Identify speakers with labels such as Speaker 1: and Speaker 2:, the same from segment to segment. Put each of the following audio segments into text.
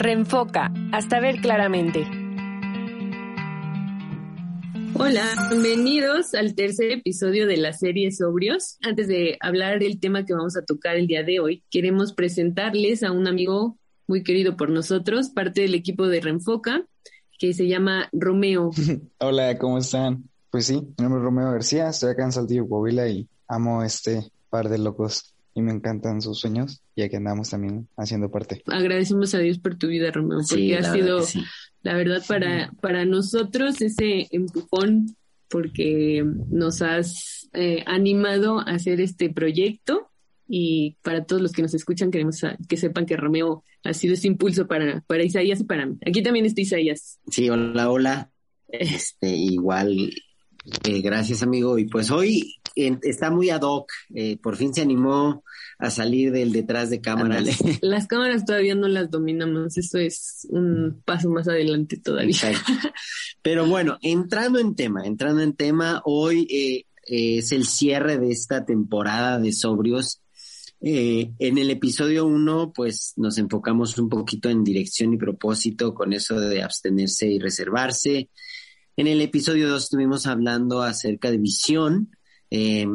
Speaker 1: Reenfoca, hasta ver claramente.
Speaker 2: Hola, bienvenidos al tercer episodio de la serie Sobrios. Antes de hablar del tema que vamos a tocar el día de hoy, queremos presentarles a un amigo muy querido por nosotros, parte del equipo de Reenfoca, que se llama Romeo.
Speaker 3: Hola, ¿cómo están? Pues sí, mi nombre es Romeo García, estoy acá en Saltillo, Coahuila y amo este par de locos y me encantan sus sueños y aquí andamos también haciendo parte.
Speaker 2: Agradecemos a Dios por tu vida, Romeo, porque ha sido, la verdad, para, para nosotros ese empujón, porque nos has eh, animado a hacer este proyecto y para todos los que nos escuchan queremos que sepan que Romeo ha sido ese impulso para, para Isaías y para mí. Aquí también está Isaías.
Speaker 4: Sí, hola, hola. Este, igual, eh, gracias amigo. Y pues hoy está muy ad hoc. Eh, por fin se animó a salir del detrás de cámaras.
Speaker 2: Las cámaras todavía no las dominamos. Eso es un paso más adelante todavía.
Speaker 4: Pero bueno, entrando en tema, entrando en tema, hoy eh, es el cierre de esta temporada de sobrios. Eh, en el episodio uno, pues nos enfocamos un poquito en dirección y propósito con eso de abstenerse y reservarse. En el episodio 2 estuvimos hablando acerca de visión, eh,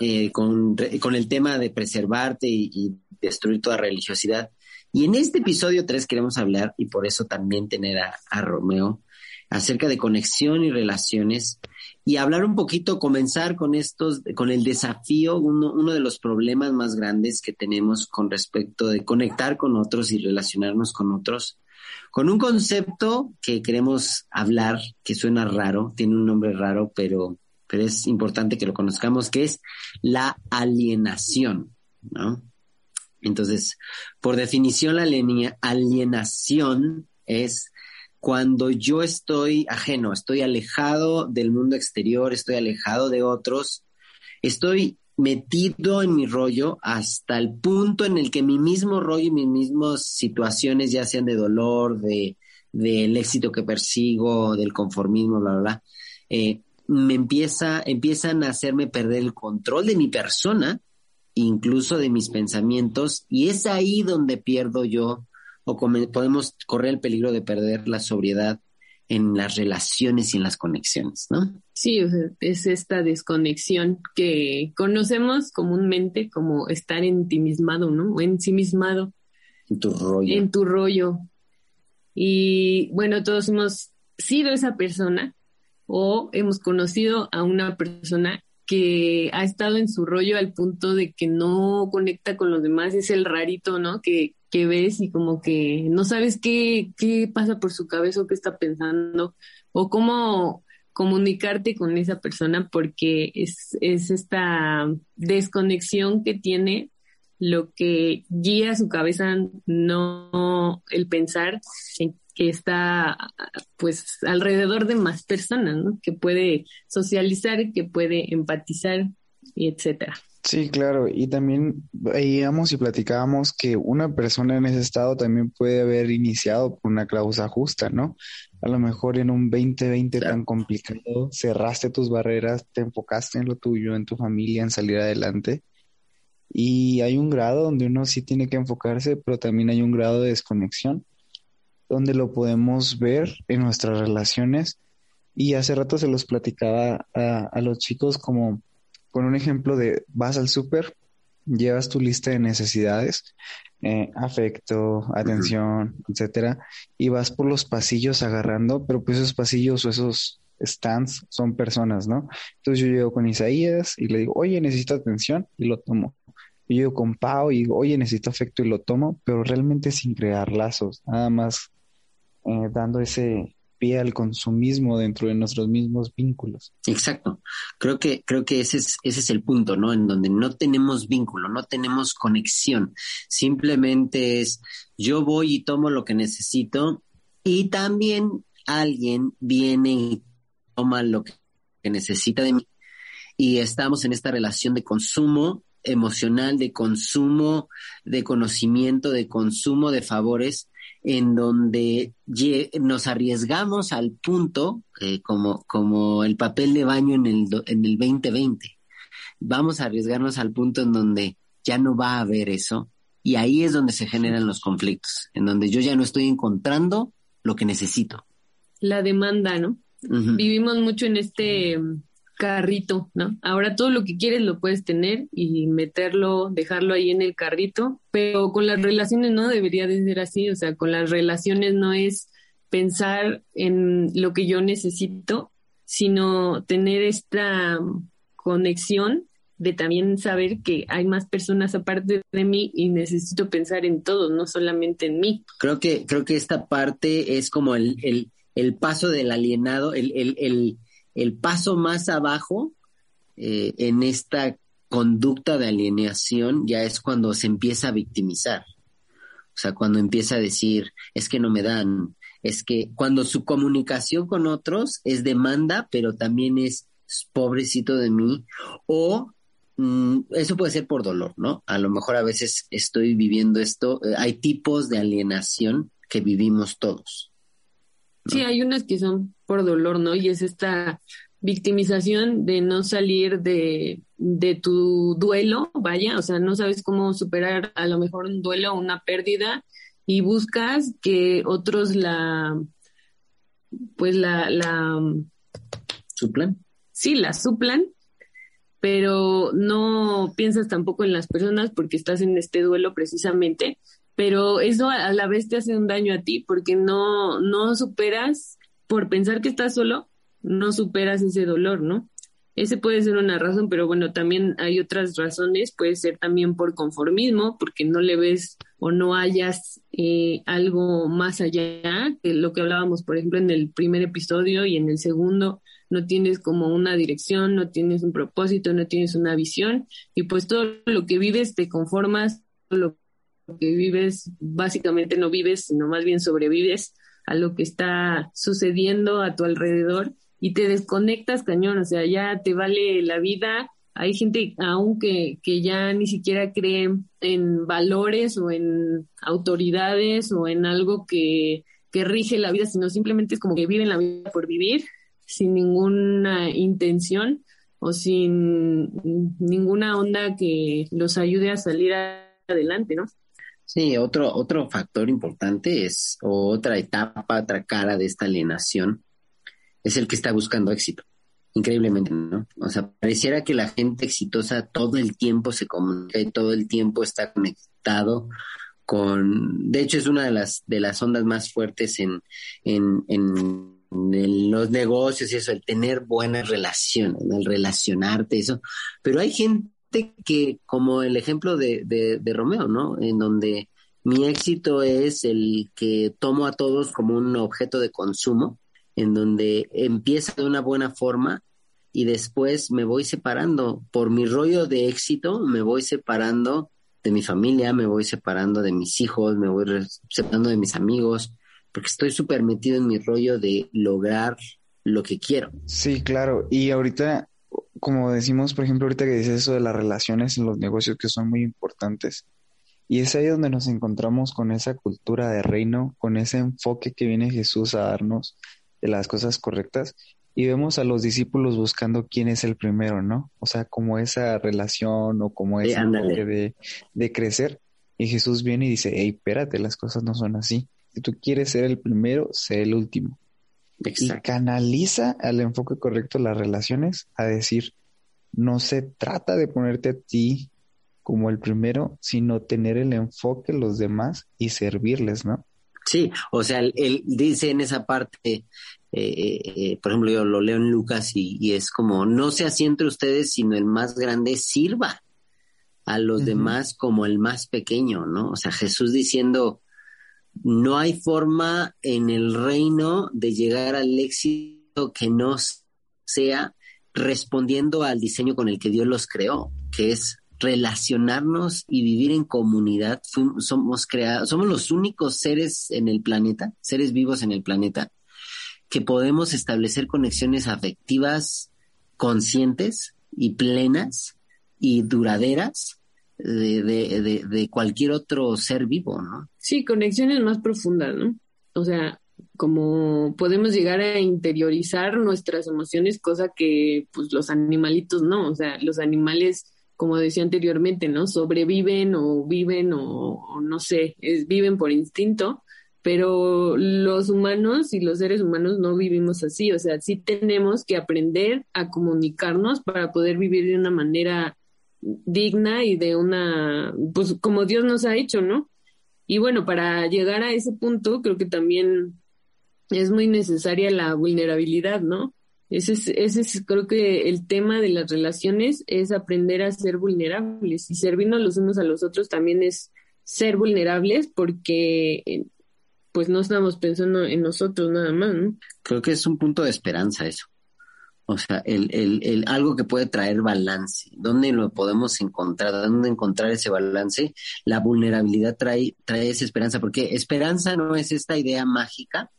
Speaker 4: eh, con, el tema de preservarte y, destruir toda religiosidad. Y en este episodio 3 queremos hablar, y por eso también tener a, Romeo, acerca de conexión y relaciones y hablar un poquito, comenzar con estos, con el desafío, uno, uno, de los problemas más grandes que tenemos con respecto de conectar con otros y relacionarnos con otros, con un concepto que queremos hablar, que suena raro, tiene un nombre raro, pero pero es importante que lo conozcamos, que es la alienación, ¿no? Entonces, por definición, la alienación es cuando yo estoy ajeno, estoy alejado del mundo exterior, estoy alejado de otros, estoy metido en mi rollo hasta el punto en el que mi mismo rollo y mis mismas situaciones, ya sean de dolor, de del éxito que persigo, del conformismo, bla, bla, bla, eh, me empieza, empiezan a hacerme perder el control de mi persona, incluso de mis pensamientos, y es ahí donde pierdo yo, o podemos correr el peligro de perder la sobriedad en las relaciones y en las conexiones, ¿no?
Speaker 2: Sí, es esta desconexión que conocemos comúnmente como estar ensimismado, ¿no? O ensimismado.
Speaker 4: En tu rollo.
Speaker 2: En tu rollo. Y bueno, todos hemos sido esa persona o hemos conocido a una persona que ha estado en su rollo al punto de que no conecta con los demás, es el rarito, ¿no? Que, que ves y como que no sabes qué, qué pasa por su cabeza o qué está pensando o cómo comunicarte con esa persona porque es, es esta desconexión que tiene lo que guía su cabeza, no el pensar en que está pues alrededor de más personas, ¿no? Que puede socializar, que puede empatizar y etcétera.
Speaker 3: Sí, claro, y también veíamos y platicábamos que una persona en ese estado también puede haber iniciado por una causa justa, ¿no? A lo mejor en un 2020 tan complicado, cerraste tus barreras, te enfocaste en lo tuyo, en tu familia, en salir adelante. Y hay un grado donde uno sí tiene que enfocarse, pero también hay un grado de desconexión donde lo podemos ver en nuestras relaciones. Y hace rato se los platicaba a, los chicos como con un ejemplo de vas al súper, llevas tu lista de necesidades, eh, afecto, atención, etcétera, y vas por los pasillos agarrando, pero pues esos pasillos o esos stands son personas, ¿no? Entonces yo llego con Isaías y le digo, oye, necesito atención y lo tomo. Yo llego con Pau y digo, oye, necesito afecto y lo tomo, pero realmente sin crear lazos, nada más eh, dando ese pie al consumismo dentro de nuestros mismos vínculos.
Speaker 4: Exacto. Creo que, creo que ese es, ese es el punto, ¿no? En donde no tenemos vínculo, no tenemos conexión. Simplemente es yo voy y tomo lo que necesito y también alguien viene y toma lo que necesita de mí. Y estamos en esta relación de consumo emocional, de consumo de conocimiento, de consumo de favores en donde nos arriesgamos al punto, eh, como, como el papel de baño en el, en el 2020. Vamos a arriesgarnos al punto en donde ya no va a haber eso Y ahí es donde se generan los conflictos, en donde yo ya no estoy encontrando lo que necesito.
Speaker 2: La demanda, ¿no? Vivimos mucho en este carrito, ¿no? Ahora todo lo que quieres lo puedes tener y meterlo, dejarlo ahí en el carrito, pero con las relaciones no debería de ser así, o sea, con las relaciones no es pensar en lo que yo necesito, sino tener esta conexión de también saber que hay más personas aparte de mí y necesito pensar en todos, no solamente en mí.
Speaker 4: Creo que, creo que esta parte es como el, el, el paso del alienado, el, el paso más abajo eh, en esta conducta de alienación ya es cuando se empieza a victimizar. O sea, cuando empieza a decir, es que no me dan, es que cuando su comunicación con otros es demanda, pero también es pobrecito de mí, o mm, eso puede ser por dolor, ¿no? A lo mejor a veces estoy viviendo esto, eh, hay tipos de alienación que vivimos todos.
Speaker 2: Sí, hay unas que son por dolor, ¿no? Y es esta victimización de no salir de, de tu duelo, vaya, o sea, no sabes cómo superar a lo mejor un duelo o una pérdida y buscas que otros la, pues la, la...
Speaker 4: ¿Suplan?
Speaker 2: Sí, la suplan, pero no piensas tampoco en las personas porque estás en este duelo precisamente pero eso a la vez te hace un daño a ti porque no, no superas, por pensar que estás solo, no superas ese dolor, ¿no? Ese puede ser una razón, pero bueno, también hay otras razones, puede ser también por conformismo, porque no le ves o no hayas eh, algo más allá, que lo que hablábamos, por ejemplo, en el primer episodio y en el segundo, no tienes como una dirección, no tienes un propósito, no tienes una visión, y pues todo lo que vives te conformas, lo que vives, básicamente no vives, sino más bien sobrevives a lo que está sucediendo a tu alrededor y te desconectas cañón, o sea, ya te vale la vida. Hay gente aún que, ya ni siquiera cree en valores o en autoridades o en algo que, que rige la vida, sino simplemente es como que viven la vida por vivir sin ninguna intención o sin ninguna onda que los ayude a salir adelante, ¿no?
Speaker 4: Sí, otro, otro factor importante es, otra etapa, otra cara de esta alienación, es el que está buscando éxito. Increíblemente, ¿no? O sea, pareciera que la gente exitosa todo el tiempo se comunica y todo el tiempo está conectado con, de hecho es una de las, de las ondas más fuertes en, en, en los negocios y eso, el tener buenas relaciones, el relacionarte, eso. Pero hay gente que, como el ejemplo de, de, Romeo, ¿no? En donde mi éxito es el que tomo a todos como un objeto de consumo, en donde empieza de una buena forma y después me voy separando. Por mi rollo de éxito, me voy separando de mi familia, me voy separando de mis hijos, me voy separando de mis amigos, porque estoy súper metido en mi rollo de lograr lo que quiero.
Speaker 3: Sí, claro. Y ahorita como decimos, por ejemplo, ahorita que dices eso de las relaciones en los negocios que son muy importantes. Y es ahí donde nos encontramos con esa cultura de reino, con ese enfoque que viene Jesús a darnos de las cosas correctas. Y vemos a los discípulos buscando quién es el primero, ¿no? O sea, como esa relación o como ese enfoque de, de crecer. Y Jesús viene y dice, hey, espérate, las cosas no son así. Si tú quieres ser el primero, sé el último. Y canaliza al enfoque correcto las relaciones a decir, no se trata de ponerte a ti como el primero, sino tener el enfoque los demás y servirles, ¿no?
Speaker 4: Sí, o sea, él, dice en esa parte, eh, eh, por ejemplo, yo lo leo en Lucas y, es como, no se asiente ustedes, sino el más grande sirva a los demás como el más pequeño, ¿no? O sea, Jesús diciendo, no hay forma en el reino de llegar al éxito que no sea respondiendo al diseño con el que Dios los creó, que es relacionarnos y vivir en comunidad. somos creados, somos los únicos seres en el planeta, seres vivos en el planeta, que podemos establecer conexiones afectivas conscientes y plenas y duraderas de, de, de, cualquier otro ser vivo, ¿no?
Speaker 2: Sí, conexiones más profundas, ¿no? O sea, como podemos llegar a interiorizar nuestras emociones, cosa que pues los animalitos no, o sea, los animales como decía anteriormente, ¿no? Sobreviven o viven o, no sé, viven por instinto, pero los humanos y los seres humanos no vivimos así, o sea, sí tenemos que aprender a comunicarnos para poder vivir de una manera digna y de una, pues como Dios nos ha hecho, ¿no? Y bueno, para llegar a ese punto, creo que también es muy necesaria la vulnerabilidad, ¿no? Ese es, ese es, creo que el tema de las relaciones es aprender a ser vulnerables y servirnos los unos a los otros también es ser vulnerables porque eh, pues no estamos pensando en nosotros nada más, ¿no?
Speaker 4: Creo que es un punto de esperanza eso. O sea, el, el, el, algo que puede traer balance. ¿Dónde lo podemos encontrar? ¿Dónde encontrar ese balance? La vulnerabilidad trae, trae esa esperanza, porque esperanza no es esta idea mágica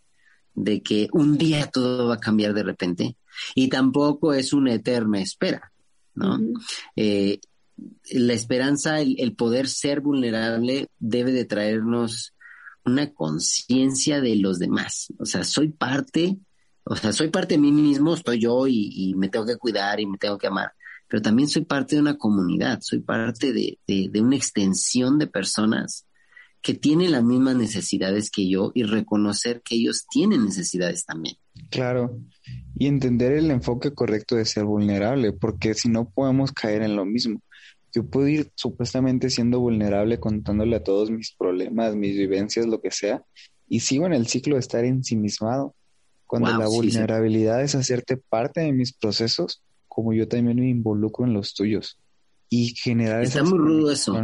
Speaker 4: de que un día todo va a cambiar de repente y tampoco es una eterna espera, ¿no? Eh, la esperanza, el, el, poder ser vulnerable debe de traernos una conciencia de los demás. O sea, soy parte o sea, soy parte de mí mismo, estoy yo y, me tengo que cuidar y me tengo que amar, pero también soy parte de una comunidad, soy parte de, de, una extensión de personas que tienen las mismas necesidades que yo y reconocer que ellos tienen necesidades también.
Speaker 3: Claro, y entender el enfoque correcto de ser vulnerable, porque si no podemos caer en lo mismo. Yo puedo ir supuestamente siendo vulnerable contándole a todos mis problemas, mis vivencias, lo que sea, y sigo en el ciclo de estar ensimismado. Cuando la vulnerabilidad es hacerte parte de mis procesos, como yo también me involucro en los tuyos. Y generar
Speaker 4: Está muy rudo eso.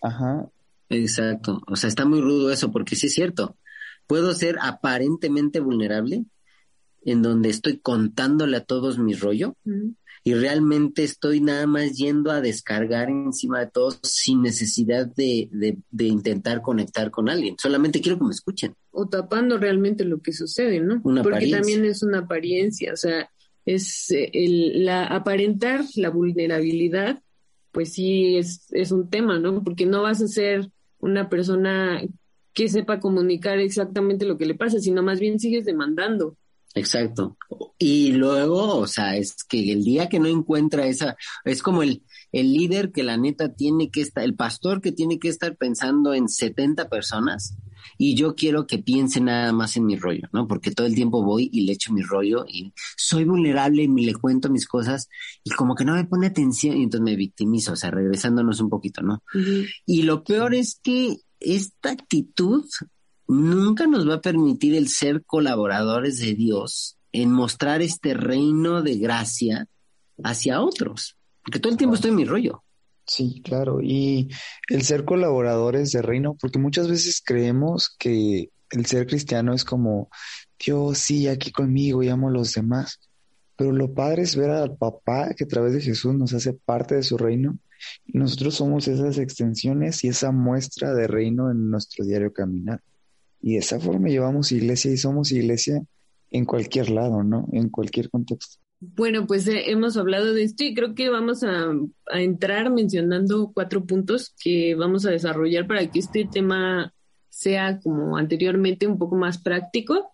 Speaker 3: Ajá.
Speaker 4: Exacto. O sea, está muy rudo eso, porque sí es cierto. Puedo ser aparentemente vulnerable, en donde estoy contándole a todos mi rollo, y realmente estoy nada más yendo a descargar encima de todos sin necesidad de, de, intentar conectar con alguien. Solamente quiero que me escuchen.
Speaker 2: O tapando realmente lo que sucede, ¿no? Porque también es una apariencia, o sea, es eh, el, la aparentar la vulnerabilidad, pues sí es, es un tema, ¿no? Porque no vas a ser una persona que sepa comunicar exactamente lo que le pasa, sino más bien sigues demandando.
Speaker 4: Exacto. Y luego, o sea, es que el día que no encuentra esa, es como el, el líder que la neta tiene que estar, el pastor que tiene que estar pensando en 70 personas y yo quiero que piense nada más en mi rollo, ¿no? Porque todo el tiempo voy y le echo mi rollo y soy vulnerable y le cuento mis cosas y como que no me pone atención y entonces me victimizo, o sea, regresándonos un poquito, ¿no? Y lo peor es que esta actitud nunca nos va a permitir el ser colaboradores de Dios en mostrar este reino de gracia hacia otros. Porque todo el tiempo estoy en mi rollo.
Speaker 3: Sí, claro. Y el ser colaboradores de reino, porque muchas veces creemos que el ser cristiano es como, Dios, sí, aquí conmigo y amo a los demás. Pero lo padre es ver al papá que a través de Jesús nos hace parte de su reino y nosotros somos esas extensiones y esa muestra de reino en nuestro diario caminar. Y de esa forma llevamos iglesia y somos iglesia en cualquier lado, ¿no? En cualquier contexto.
Speaker 2: Bueno, pues eh, hemos hablado de esto y creo que vamos a, a, entrar mencionando cuatro puntos que vamos a desarrollar para que este tema sea como anteriormente un poco más práctico.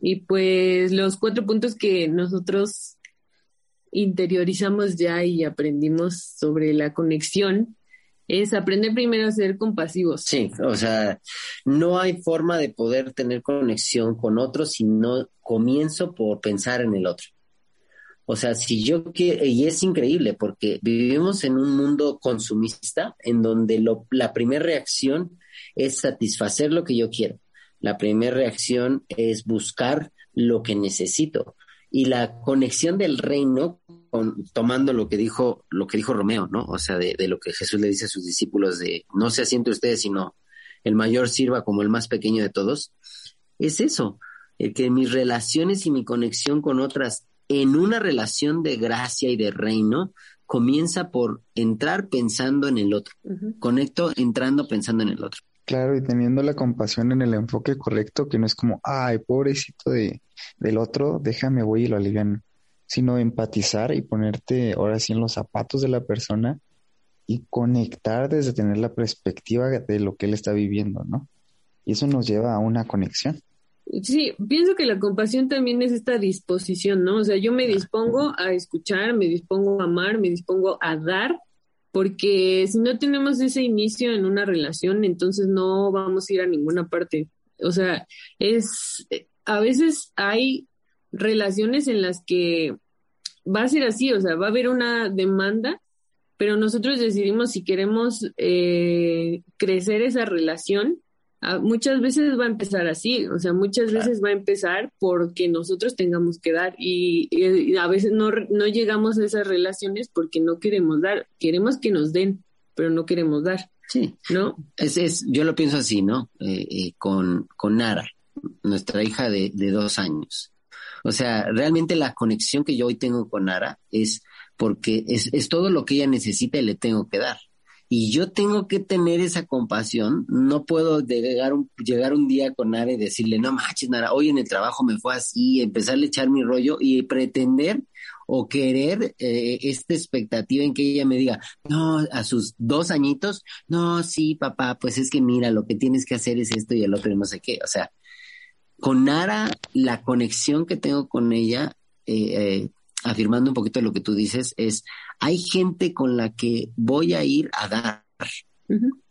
Speaker 2: Y pues los cuatro puntos que nosotros interiorizamos ya y aprendimos sobre la conexión es aprender primero a ser compasivos.
Speaker 4: Sí, o sea, no hay forma de poder tener conexión con otros si no comienzo por pensar en el otro. O sea, si yo quiero, y es increíble porque vivimos en un mundo consumista en donde lo, la primera reacción es satisfacer lo que yo quiero. La primera reacción es buscar lo que necesito. Y la conexión del reino tomando lo que dijo, lo que dijo Romeo, ¿no? O sea, de, lo que Jesús le dice a sus discípulos de no se asiente ustedes, sino el mayor sirva como el más pequeño de todos, es eso, el que mis relaciones y mi conexión con otras en una relación de gracia y de reino comienza por entrar pensando en el otro. Conecto entrando pensando en el otro.
Speaker 3: Claro, y teniendo la compasión en el enfoque correcto, que no es como, ay, pobrecito de, del otro, déjame, voy y lo alivian sino empatizar y ponerte ahora sí en los zapatos de la persona y conectar desde tener la perspectiva de lo que él está viviendo, ¿no? Y eso nos lleva a una conexión.
Speaker 2: Sí, pienso que la compasión también es esta disposición, ¿no? O sea, yo me dispongo a escuchar, me dispongo a amar, me dispongo a dar, porque si no tenemos ese inicio en una relación, entonces no vamos a ir a ninguna parte. O sea, es, a veces hay relaciones en las que va a ser así, o sea, va a haber una demanda, pero nosotros decidimos si queremos eh, crecer esa relación. Muchas veces va a empezar así, o sea, muchas veces va a empezar porque nosotros tengamos que dar y, a veces no, no llegamos a esas relaciones porque no queremos dar, queremos que nos den, pero no queremos dar.
Speaker 4: Sí, ¿no? Es, es, yo lo pienso así, ¿no? Eh, eh, con, con Nara, nuestra hija de, de dos años. O sea, realmente la conexión que yo hoy tengo con Nara es porque es, es todo lo que ella necesita y le tengo que dar. Y yo tengo que tener esa compasión. No puedo llegar un, llegar un día con Nara y decirle, no manches, Nara, hoy en el trabajo me fue así, empezarle a echar mi rollo y pretender o querer eh, esta expectativa en que ella me diga, no, a sus dos añitos, no, sí, papá, pues es que mira, lo que tienes que hacer es esto y el otro y no sé qué. O sea, con Nara, la conexión que tengo con ella, eh, eh, afirmando un poquito lo que tú dices, es, hay gente con la que voy a ir a dar.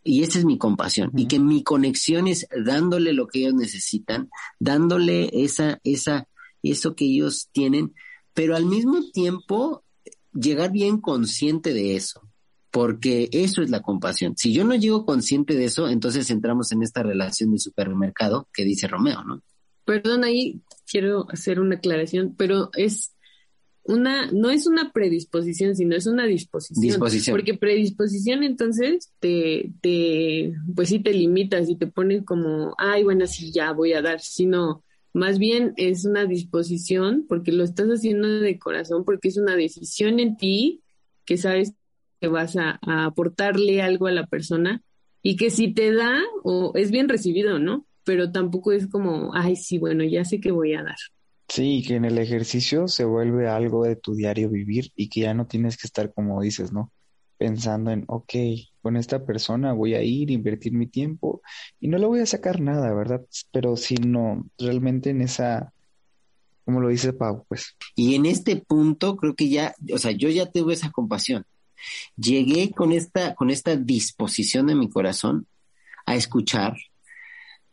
Speaker 4: Y esa es mi compasión. Y que mi conexión es dándole lo que ellos necesitan, dándole esa, esa, eso que ellos tienen, pero al mismo tiempo llegar bien consciente de eso porque eso es la compasión. Si yo no llego consciente de eso, entonces entramos en esta relación de supermercado que dice Romeo, ¿no?
Speaker 2: Perdón, ahí quiero hacer una aclaración, pero es una, no es una predisposición, sino es una disposición.
Speaker 4: Disposición.
Speaker 2: Porque predisposición entonces te, te, pues sí te limitas y te pones como, ay, bueno, sí, ya voy a dar, sino más bien es una disposición porque lo estás haciendo de corazón, porque es una decisión en ti que sabes que vas a, a aportarle algo a la persona y que si te da o es bien recibido, ¿no? pero tampoco es como, ay, sí, bueno, ya sé que voy a dar.
Speaker 3: Sí, que en el ejercicio se vuelve algo de tu diario vivir y que ya no tienes que estar como dices, ¿no? Pensando en, ok, con esta persona voy a ir, invertir mi tiempo y no le voy a sacar nada, ¿verdad? Pero sino realmente en esa, como lo dice Pau, pues.
Speaker 4: Y en este punto creo que ya, o sea, yo ya tengo esa compasión. Llegué con esta, con esta disposición de mi corazón a escuchar,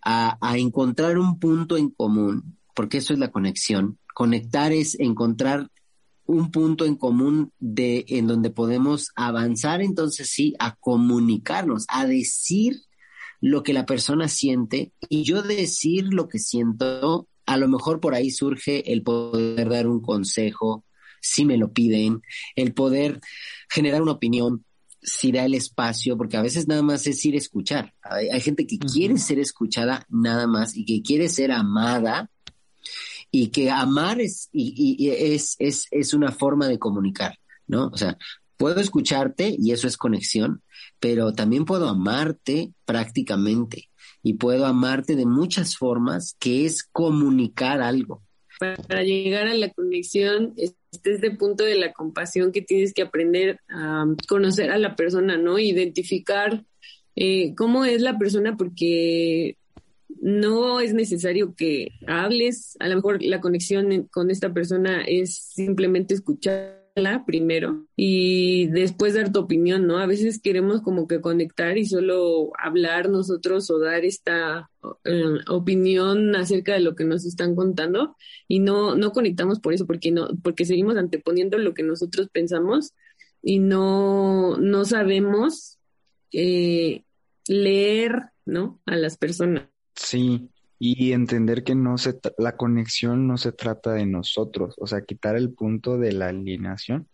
Speaker 4: a, encontrar un punto en común, porque eso es la conexión. Conectar es encontrar un punto en común de en donde podemos avanzar entonces sí a comunicarnos, a decir lo que la persona siente y yo decir lo que siento, a lo mejor por ahí surge el poder dar un consejo si me lo piden, el poder generar una opinión, si da el espacio, porque a veces nada más es ir a escuchar. Hay, gente que quiere ser escuchada nada más y que quiere ser amada y que amar es, y, es, es, es una forma de comunicar, ¿no? O sea, puedo escucharte y eso es conexión, pero también puedo amarte prácticamente y puedo amarte de muchas formas que es comunicar algo.
Speaker 2: Para llegar a la conexión, este es el punto de la compasión que tienes que aprender a conocer a la persona, ¿no? Identificar eh, cómo es la persona porque no es necesario que hables, a lo mejor la conexión con esta persona es simplemente escuchar primero y después dar tu opinión, ¿no? A veces queremos como que conectar y solo hablar nosotros o dar esta eh, opinión acerca de lo que nos están contando y no, no conectamos por eso, porque no, porque seguimos anteponiendo lo que nosotros pensamos y no, no sabemos eh, leer, ¿no? A las personas.
Speaker 3: Sí, y entender que no se la conexión no se trata de nosotros, o sea, quitar el punto de la alineación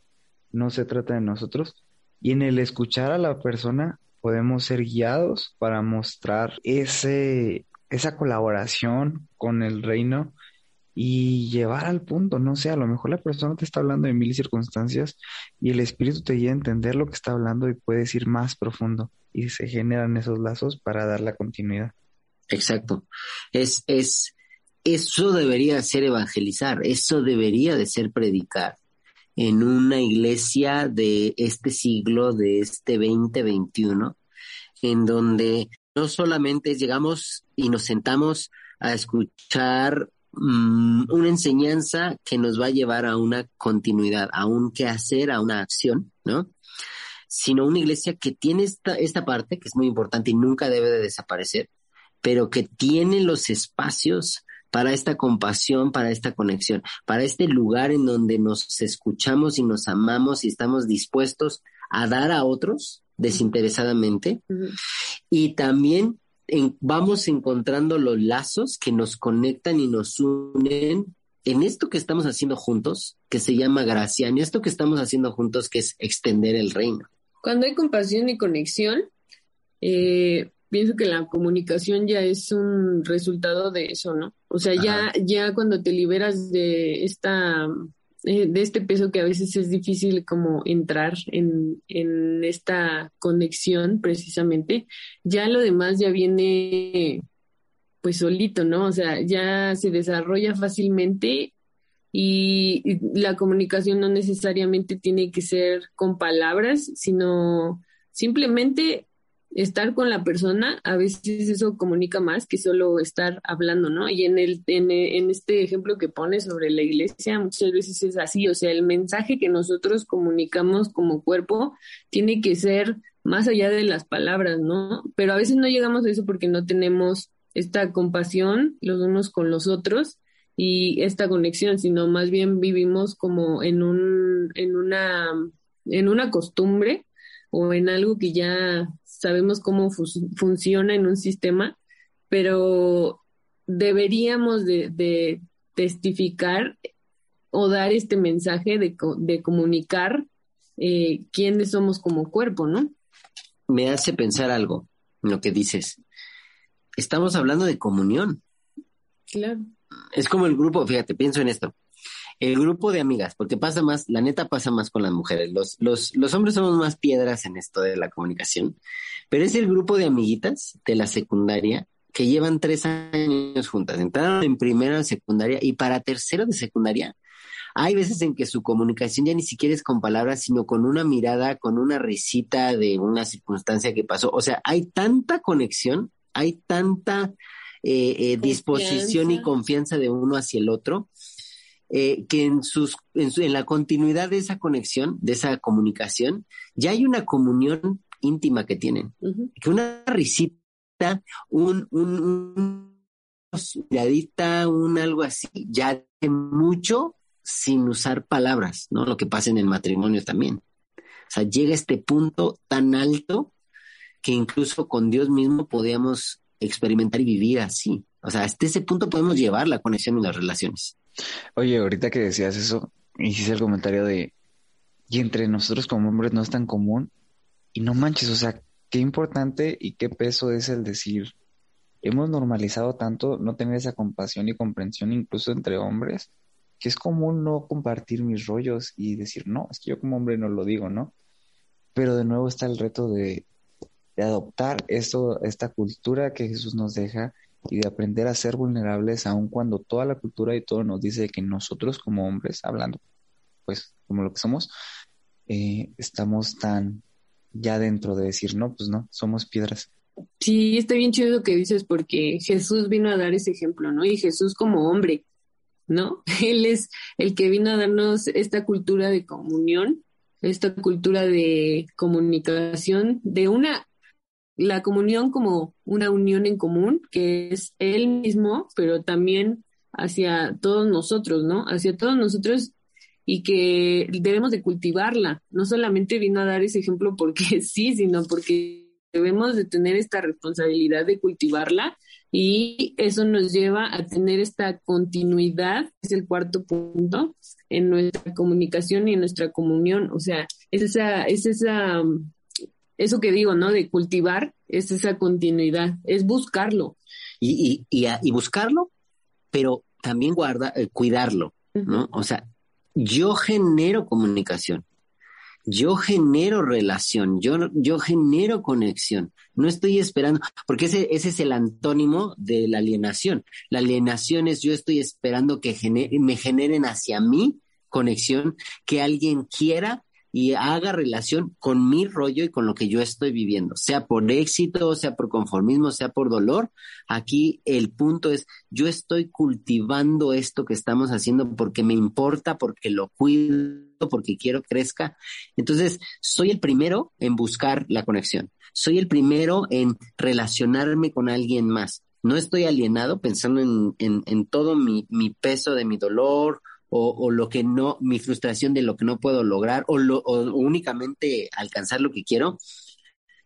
Speaker 3: no se trata de nosotros y en el escuchar a la persona podemos ser guiados para mostrar ese esa colaboración con el reino y llevar al punto, no sé, a lo mejor la persona te está hablando de mil circunstancias y el espíritu te lleva a entender lo que está hablando y puedes ir más profundo y se generan esos lazos para dar la continuidad.
Speaker 4: Exacto. Es, es, eso debería ser evangelizar, eso debería de ser predicar en una iglesia de este siglo, de este 2021, en donde no solamente llegamos y nos sentamos a escuchar mm, una enseñanza que nos va a llevar a una continuidad, a un qué hacer, a una acción, ¿no? Sino una iglesia que tiene esta, esta parte, que es muy importante y nunca debe de desaparecer, pero que tiene los espacios para esta compasión, para esta conexión, para este lugar en donde nos escuchamos y nos amamos y estamos dispuestos a dar a otros desinteresadamente. Y también vamos encontrando los lazos que nos conectan y nos unen en esto que estamos haciendo juntos, que se llama gracia, en esto que estamos haciendo juntos, que es extender el reino.
Speaker 2: Cuando hay compasión y conexión, eh, pienso que la comunicación ya es un resultado de eso, ¿no? O sea, ya, ya cuando te liberas de esta, eh, de este peso que a veces es difícil como entrar en, en esta conexión precisamente, ya lo demás ya viene pues solito, ¿no? O sea, ya se desarrolla fácilmente y, la comunicación no necesariamente tiene que ser con palabras, sino simplemente estar con la persona, a veces eso comunica más que solo estar hablando, ¿no? Y en, el, en, en, este ejemplo que pone sobre la iglesia, muchas veces es así, o sea, el mensaje que nosotros comunicamos como cuerpo tiene que ser más allá de las palabras, ¿no? Pero a veces no llegamos a eso porque no tenemos esta compasión los unos con los otros y esta conexión, sino más bien vivimos como en un, en una, en una costumbre o en algo que ya sabemos cómo funciona en un sistema, pero deberíamos de, testificar o dar este mensaje de, de comunicar eh, quiénes somos como cuerpo, ¿no?
Speaker 4: Me hace pensar algo, lo que dices. Estamos hablando de comunión.
Speaker 2: Claro.
Speaker 4: Es como el grupo, fíjate, pienso en esto el grupo de amigas, porque pasa más, la neta pasa más con las mujeres. Los, los, los hombres somos más piedras en esto de la comunicación, pero es el grupo de amiguitas de la secundaria que llevan tres años juntas. Entraron en primero de secundaria y para tercero de secundaria hay veces en que su comunicación ya ni siquiera es con palabras, sino con una mirada, con una risita de una circunstancia que pasó. O sea, hay tanta conexión, hay tanta eh, eh, disposición y confianza de uno hacia el otro, eh, que en, sus, en, la continuidad de esa conexión, de esa comunicación, ya hay una comunión íntima que tienen. Que una risita, un, un, miradita, un algo así, ya hace mucho sin usar palabras, ¿no? Lo que pasa en el matrimonio también. O sea, llega este punto tan alto que incluso con Dios mismo podíamos experimentar y vivir así. O sea, hasta ese punto podemos llevar la conexión y las relaciones.
Speaker 3: Oye, ahorita que decías eso, hiciste el comentario de, y entre nosotros como hombres no es tan común, y no manches, o sea, qué importante y qué peso es el decir, hemos normalizado tanto no tener esa compasión y comprensión incluso entre hombres, que es común no compartir mis rollos y decir, no, es que yo como hombre no lo digo, ¿no? Pero de nuevo está el reto de, de adoptar esto, esta cultura que Jesús nos deja y de aprender a ser vulnerables aun cuando toda la cultura y todo nos dice que nosotros como hombres, hablando pues como lo que somos, eh, estamos tan ya dentro de decir, no, pues no, somos piedras.
Speaker 2: Sí, está bien chido lo que dices porque Jesús vino a dar ese ejemplo, ¿no? Y Jesús como hombre, ¿no? Él es el que vino a darnos esta cultura de comunión, esta cultura de comunicación, de una la comunión como una unión en común, que es Él mismo, pero también hacia todos nosotros, ¿no? Hacia todos nosotros y que debemos de cultivarla. No solamente vino a dar ese ejemplo porque sí, sino porque debemos de tener esta responsabilidad de cultivarla y eso nos lleva a tener esta continuidad, es el cuarto punto, en nuestra comunicación y en nuestra comunión. O sea, es esa, es esa eso que digo, ¿no? De cultivar es esa continuidad, es buscarlo.
Speaker 4: Y, y, y, buscarlo, pero también guarda, eh, cuidarlo, ¿no? O sea, yo genero comunicación, yo genero relación, yo, yo genero conexión. No estoy esperando, porque ese, ese es el antónimo de la alienación. La alienación es yo estoy esperando que me generen hacia mí conexión, que alguien quiera y haga relación con mi rollo y con lo que yo estoy viviendo, sea por éxito, sea por conformismo, sea por dolor. Aquí el punto es, yo estoy cultivando esto que estamos haciendo porque me importa, porque lo cuido, porque quiero crezca. Entonces, soy el primero en buscar la conexión. Soy el primero en relacionarme con alguien más. No estoy alienado pensando en, en, todo mi, mi peso de mi dolor o, lo que no, mi frustración de lo que no puedo lograr o, lo, únicamente alcanzar lo que quiero,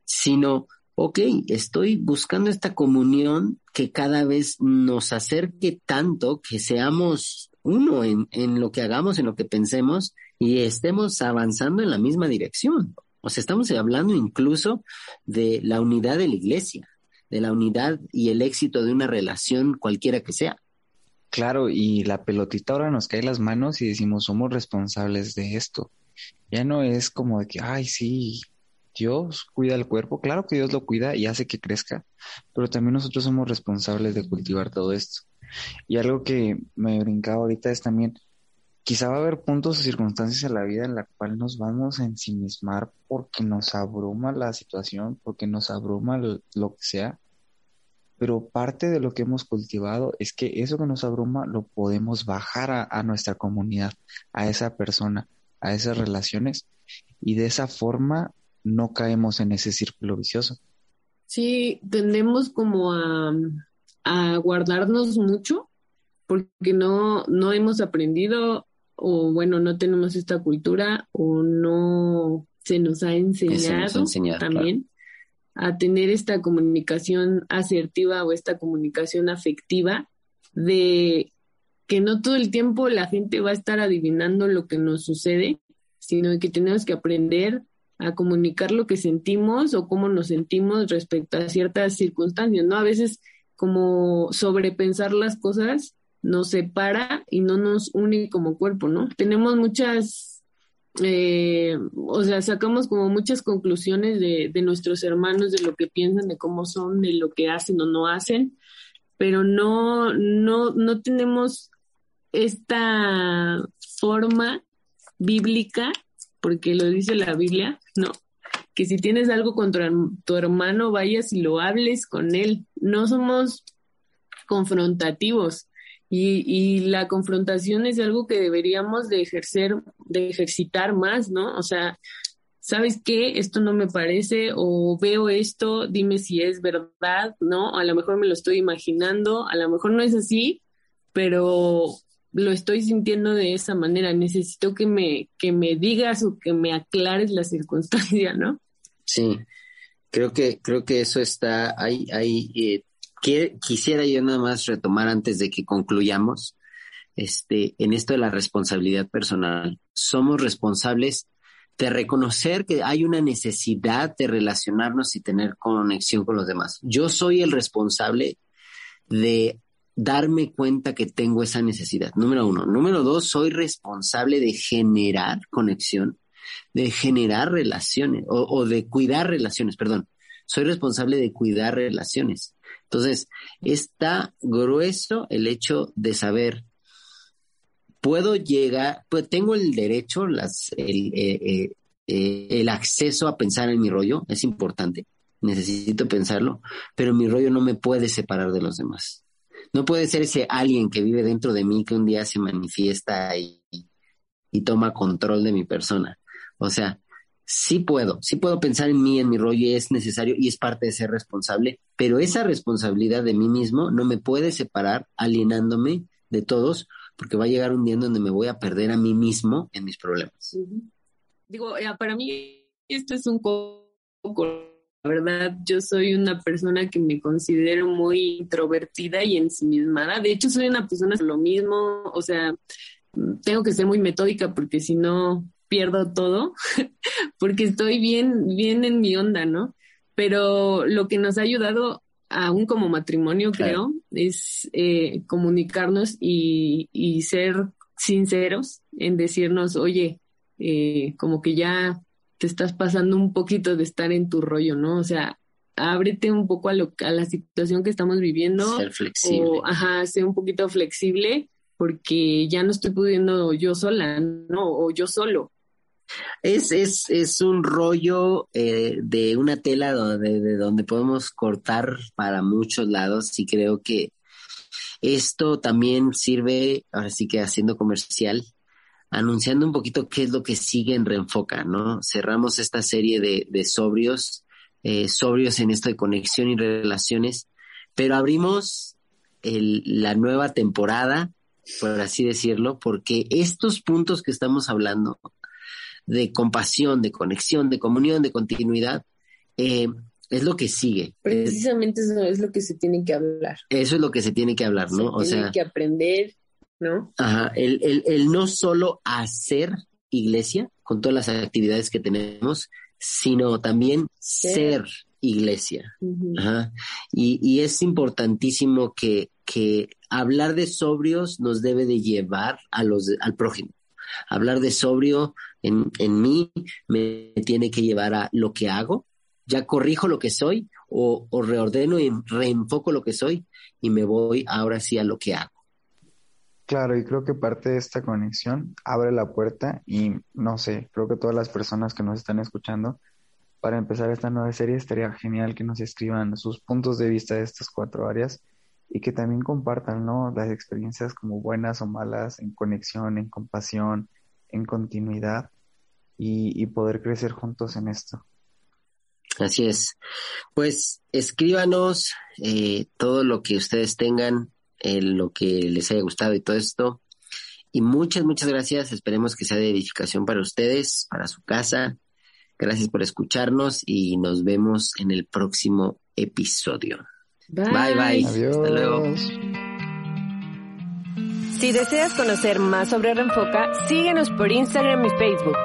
Speaker 4: sino, ok, estoy buscando esta comunión que cada vez nos acerque tanto, que seamos uno en, en lo que hagamos, en lo que pensemos y estemos avanzando en la misma dirección. O sea, estamos hablando incluso de la unidad de la iglesia, de la unidad y el éxito de una relación cualquiera que sea.
Speaker 3: Claro, y la pelotita ahora nos cae en las manos y decimos, somos responsables de esto. Ya no es como de que, ay, sí, Dios cuida el cuerpo. Claro que Dios lo cuida y hace que crezca, pero también nosotros somos responsables de cultivar todo esto. Y algo que me brincaba ahorita es también, quizá va a haber puntos o circunstancias en la vida en la cual nos vamos a ensimismar porque nos abruma la situación, porque nos abruma lo que sea pero parte de lo que hemos cultivado es que eso que nos abruma lo podemos bajar a, nuestra comunidad, a esa persona, a esas relaciones, y de esa forma no caemos en ese círculo vicioso.
Speaker 2: Sí, tendemos como a, a guardarnos mucho porque no, no hemos aprendido o bueno, no tenemos esta cultura o no se nos ha enseñado, también a tener esta comunicación asertiva o esta comunicación afectiva de que no todo el tiempo la gente va a estar adivinando lo que nos sucede, sino que tenemos que aprender a comunicar lo que sentimos o cómo nos sentimos respecto a ciertas circunstancias, ¿no? A veces como sobrepensar las cosas nos separa y no nos une como cuerpo, ¿no? Tenemos muchas eh, o sea, sacamos como muchas conclusiones de, de nuestros hermanos, de lo que piensan, de cómo son, de lo que hacen o no hacen, pero no, no, no tenemos esta forma bíblica, porque lo dice la Biblia, ¿no? Que si tienes algo contra tu hermano, vayas y lo hables con él. No somos confrontativos. Y, la confrontación es algo que deberíamos de ejercer, de ejercitar más, ¿no? O sea, ¿sabes qué? Esto no me parece o veo esto, dime si es verdad, ¿no? A lo mejor me lo estoy imaginando, a lo mejor no es así, pero lo estoy sintiendo de esa manera. Necesito que me, que me digas o que me aclares la circunstancia, ¿no?
Speaker 4: Sí, creo que, creo que eso está, hay, hay eh, quisiera yo nada más retomar antes de que concluyamos, este, en esto de la responsabilidad personal. Somos responsables de reconocer que hay una necesidad de relacionarnos y tener conexión con los demás. Yo soy el responsable de darme cuenta que tengo esa necesidad. Número uno. Número dos, soy responsable de generar conexión, de generar relaciones o, o de cuidar relaciones, perdón. Soy responsable de cuidar relaciones. Entonces, está grueso el hecho de saber, puedo llegar, pues tengo el derecho, las, el, eh, eh, eh, el acceso a pensar en mi rollo, es importante, necesito pensarlo, pero mi rollo no me puede separar de los demás. No puede ser ese alguien que vive dentro de mí que un día se manifiesta y toma control de mi persona. O sea, sí puedo, sí puedo pensar en mí, en mi rollo, y es necesario y es parte de ser responsable, pero esa responsabilidad de mí mismo no me puede separar alienándome de todos, porque va a llegar un día en donde me voy a perder a mí mismo en mis problemas.
Speaker 2: Digo, eh, para mí esto es un poco, la verdad, yo soy una persona que me considero muy introvertida y ensimismada. De hecho, soy una persona lo mismo, o sea, tengo que ser muy metódica porque si no, pierdo todo porque estoy bien, bien en mi onda, ¿no? Pero lo que nos ha ayudado aún como matrimonio, creo, es eh, comunicarnos y, y, ser sinceros en decirnos, oye, eh, como que ya te estás pasando un poquito de estar en tu rollo, ¿no? O sea, ábrete un poco a, lo, a la situación que estamos viviendo.
Speaker 4: Ser flexible. O,
Speaker 2: ajá, ser un poquito flexible porque ya no estoy pudiendo yo sola, ¿no? O yo solo
Speaker 4: Es, es, es un rollo eh, de una tela donde, de donde podemos cortar para muchos lados y creo que esto también sirve, ahora sí que haciendo comercial, anunciando un poquito qué es lo que sigue en Reenfoca, ¿no? Cerramos esta serie de, de sobrios, eh, sobrios en esto de conexión y relaciones, pero abrimos el, la nueva temporada, por así decirlo, porque estos puntos que estamos hablando de compasión, de conexión, de comunión, de continuidad, eh, es lo que sigue.
Speaker 2: Precisamente eso es lo que se tiene que hablar.
Speaker 4: Eso es lo que se tiene que hablar, ¿no?
Speaker 2: Se o tiene que aprender, ¿no?
Speaker 4: Ajá, el, el, el no solo hacer iglesia con todas las actividades que tenemos, sino también ser, iglesia. Ajá. Y, y, es importantísimo que, que hablar de sobrios nos debe de llevar a los, al prójimo. Hablar de sobrio en, en mí me tiene que llevar a lo que hago, ya corrijo lo que soy o, reordeno y reenfoco lo que soy y me voy ahora sí a lo que hago.
Speaker 3: Claro, y creo que parte de esta conexión abre la puerta y no sé, creo que todas las personas que nos están escuchando, para empezar esta nueva serie estaría genial que nos escriban sus puntos de vista de estas cuatro áreas y que también compartan, ¿no? Las experiencias como buenas o malas en conexión, en compasión, en continuidad y, y poder crecer juntos en esto.
Speaker 4: Así es. Pues escríbanos eh, todo lo que ustedes tengan, eh, lo que les haya gustado y todo esto. Y muchas, muchas gracias. Esperemos que sea de edificación para ustedes, para su casa. Gracias por escucharnos y nos vemos en el próximo episodio.
Speaker 2: Bye,
Speaker 4: bye. bye.
Speaker 3: Adiós.
Speaker 4: Hasta luego.
Speaker 1: Si deseas conocer más sobre Renfoca, síguenos por Instagram y Facebook.